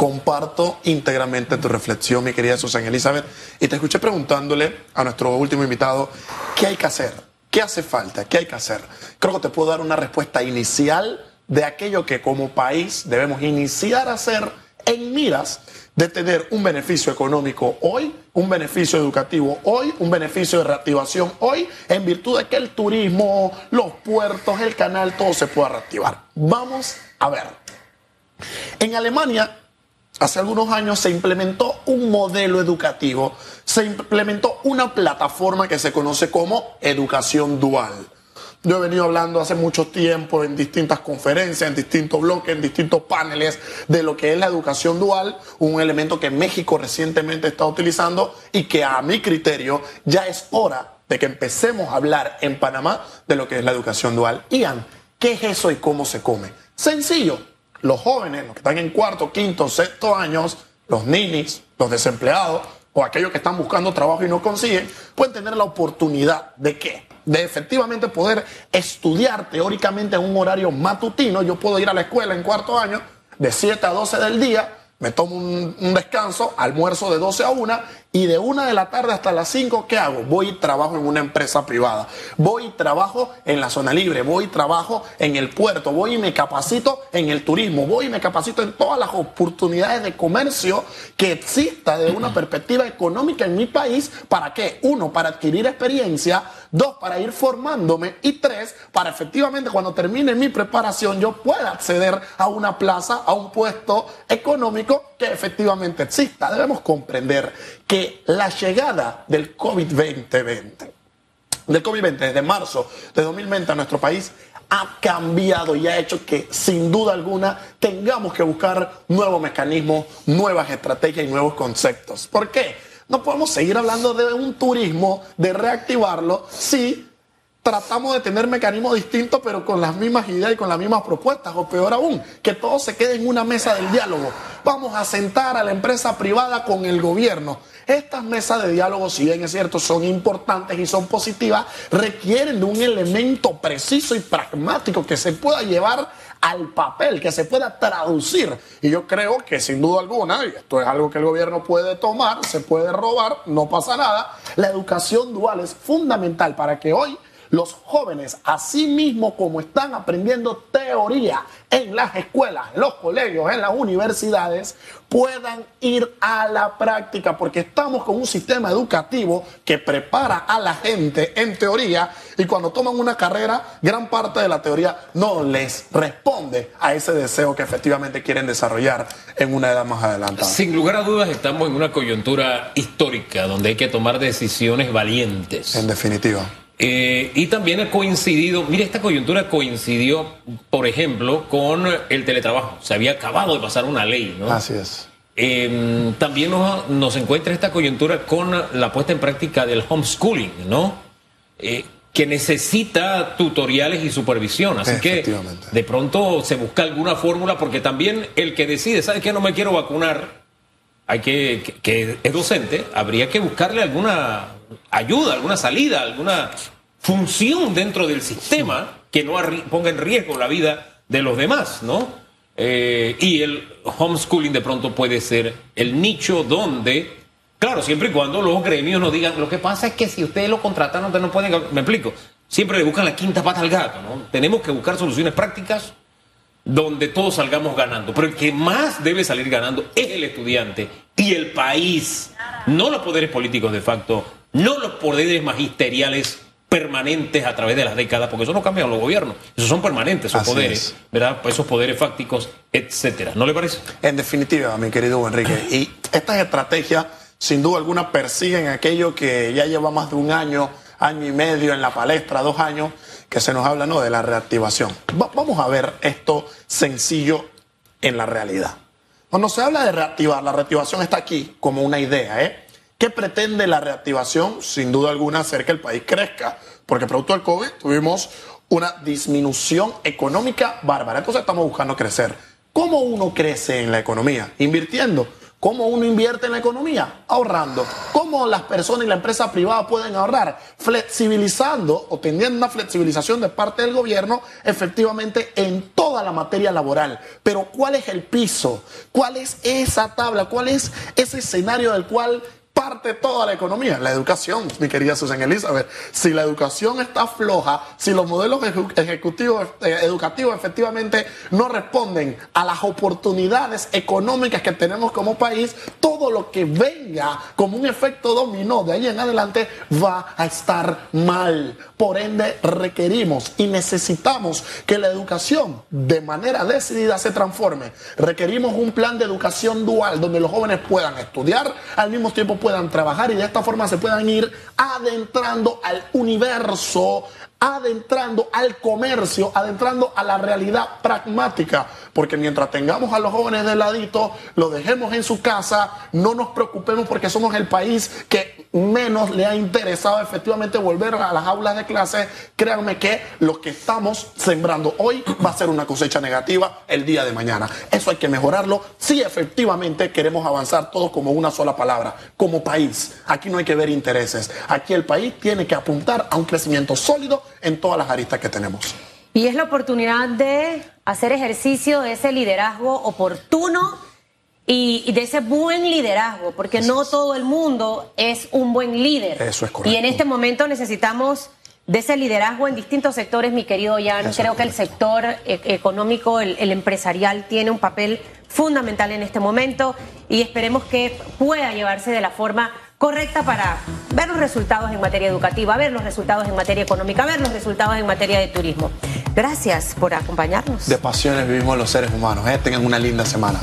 Comparto íntegramente tu reflexión, mi querida Susana Elizabeth, y te escuché preguntándole a nuestro último invitado, ¿qué hay que hacer? ¿Qué hace falta? ¿Qué hay que hacer? Creo que te puedo dar una respuesta inicial de aquello que como país debemos iniciar a hacer en miras de tener un beneficio económico hoy, un beneficio educativo hoy, un beneficio de reactivación hoy, en virtud de que el turismo, los puertos, el canal, todo se pueda reactivar. Vamos a ver. En Alemania Hace algunos años se implementó un modelo educativo, se implementó una plataforma que se conoce como educación dual. Yo he venido hablando hace mucho tiempo en distintas conferencias, en distintos bloques, en distintos paneles de lo que es la educación dual, un elemento que México recientemente está utilizando y que a mi criterio ya es hora de que empecemos a hablar en Panamá de lo que es la educación dual. Ian, ¿qué es eso y cómo se come? Sencillo, los jóvenes, los que están en cuarto, quinto, sexto años, los ninis, los desempleados o aquellos que están buscando trabajo y no consiguen, pueden tener la oportunidad de qué? De efectivamente poder estudiar teóricamente en un horario matutino. Yo puedo ir a la escuela en cuarto año de 7 a 12 del día, me tomo un, un descanso, almuerzo de 12 a 1 y de una de la tarde hasta las 5, ¿qué hago? Voy y trabajo en una empresa privada. Voy y trabajo en la zona libre. Voy y trabajo en el puerto. Voy y me capacito en el turismo. Voy y me capacito en todas las oportunidades de comercio que exista de una perspectiva económica en mi país. ¿Para qué? Uno, para adquirir experiencia. Dos, para ir formándome. Y tres, para efectivamente cuando termine mi preparación yo pueda acceder a una plaza, a un puesto económico que efectivamente exista. Debemos comprender que la llegada del COVID-20, del COVID-20 desde marzo de 2020 a nuestro país ha cambiado y ha hecho que sin duda alguna tengamos que buscar nuevos mecanismos, nuevas estrategias y nuevos conceptos. ¿Por qué? No podemos seguir hablando de un turismo, de reactivarlo, si tratamos de tener mecanismos distintos, pero con las mismas ideas y con las mismas propuestas, o peor aún, que todo se quede en una mesa del diálogo. Vamos a sentar a la empresa privada con el gobierno. Estas mesas de diálogo, si bien es cierto, son importantes y son positivas, requieren de un elemento preciso y pragmático que se pueda llevar al papel, que se pueda traducir. Y yo creo que sin duda alguna, y esto es algo que el gobierno puede tomar, se puede robar, no pasa nada, la educación dual es fundamental para que hoy los jóvenes, así mismo como están aprendiendo teoría en las escuelas, en los colegios, en las universidades, puedan ir a la práctica, porque estamos con un sistema educativo que prepara a la gente en teoría y cuando toman una carrera, gran parte de la teoría no les responde a ese deseo que efectivamente quieren desarrollar en una edad más adelantada. Sin lugar a dudas, estamos en una coyuntura histórica donde hay que tomar decisiones valientes. En definitiva. Eh, y también ha coincidido, mire, esta coyuntura coincidió, por ejemplo, con el teletrabajo. Se había acabado de pasar una ley, ¿no? Así es. Em, también nos, encuentra esta coyuntura con la puesta en práctica del homeschooling, ¿no? Eh, que necesita tutoriales y supervisión. Así que de pronto se busca alguna fórmula, porque también el que decide, ¿sabes qué? No me quiero vacunar, hay que, que es docente, habría que buscarle alguna ayuda, alguna salida, alguna función dentro del sistema que no ponga en riesgo la vida de los demás, ¿no? Eh, y el homeschooling de pronto puede ser el nicho donde, claro, siempre y cuando los gremios nos digan, lo que pasa es que si ustedes lo contratan, ustedes no pueden, me explico, siempre le buscan la quinta pata al gato, ¿no? Tenemos que buscar soluciones prácticas donde todos salgamos ganando, pero el que más debe salir ganando es el estudiante y el país, no los poderes políticos de facto, no los poderes magisteriales permanentes a través de las décadas, porque eso no cambian los gobiernos, esos son permanentes, esos poderes, ¿verdad? Esos poderes fácticos, etcétera. ¿No le parece? En definitiva, mi querido Enrique, y estas estrategias, sin duda alguna, persiguen aquello que ya lleva más de un año, año y medio en la palestra, dos años, que se nos habla ¿no? de la reactivación. vamos a ver esto sencillo en la realidad. Cuando se habla de reactivar, la reactivación está aquí como una idea, ¿eh? ¿Qué pretende la reactivación? Sin duda alguna, hacer que el país crezca, porque producto del COVID tuvimos una disminución económica bárbara. Entonces estamos buscando crecer. ¿Cómo uno crece en la economía? Invirtiendo. ¿Cómo uno invierte en la economía? Ahorrando. ¿Cómo las personas y la empresa privada pueden ahorrar? Flexibilizando o teniendo una flexibilización de parte del gobierno efectivamente en toda la materia laboral. Pero ¿cuál es el piso? ¿Cuál es esa tabla? ¿Cuál es ese escenario del cual parte toda la economía, la educación, mi querida Susan Elizabeth. Si la educación está floja, si los modelos ejecutivos, eh, educativos efectivamente no responden a las oportunidades económicas que tenemos como país, todo lo que venga como un efecto dominó de ahí en adelante va a estar mal. Por ende, requerimos y necesitamos que la educación de manera decidida se transforme. Requerimos un plan de educación dual donde los jóvenes puedan estudiar, al mismo tiempo puedan trabajar y de esta forma se puedan ir adentrando al universo adentrando al comercio, adentrando a la realidad pragmática, porque mientras tengamos a los jóvenes de ladito, los dejemos en su casa, no nos preocupemos porque somos el país que menos le ha interesado efectivamente volver a las aulas de clase, créanme que lo que estamos sembrando hoy va a ser una cosecha negativa el día de mañana. Eso hay que mejorarlo si efectivamente queremos avanzar todos como una sola palabra, como país. Aquí no hay que ver intereses, aquí el país tiene que apuntar a un crecimiento sólido en todas las aristas que tenemos. Y es la oportunidad de hacer ejercicio de ese liderazgo oportuno y, de ese buen liderazgo, porque no todo el mundo es un buen líder. Eso es correcto. Y en este momento necesitamos de ese liderazgo en distintos sectores, mi querido Jan. Creo que el sector e, económico, el, empresarial, tiene un papel fundamental en este momento y esperemos que pueda llevarse de la forma correcta para ver los resultados en materia educativa, ver los resultados en materia económica, ver los resultados en materia de turismo. Gracias por acompañarnos. De pasiones vivimos los seres humanos. ¿eh? Tengan una linda semana.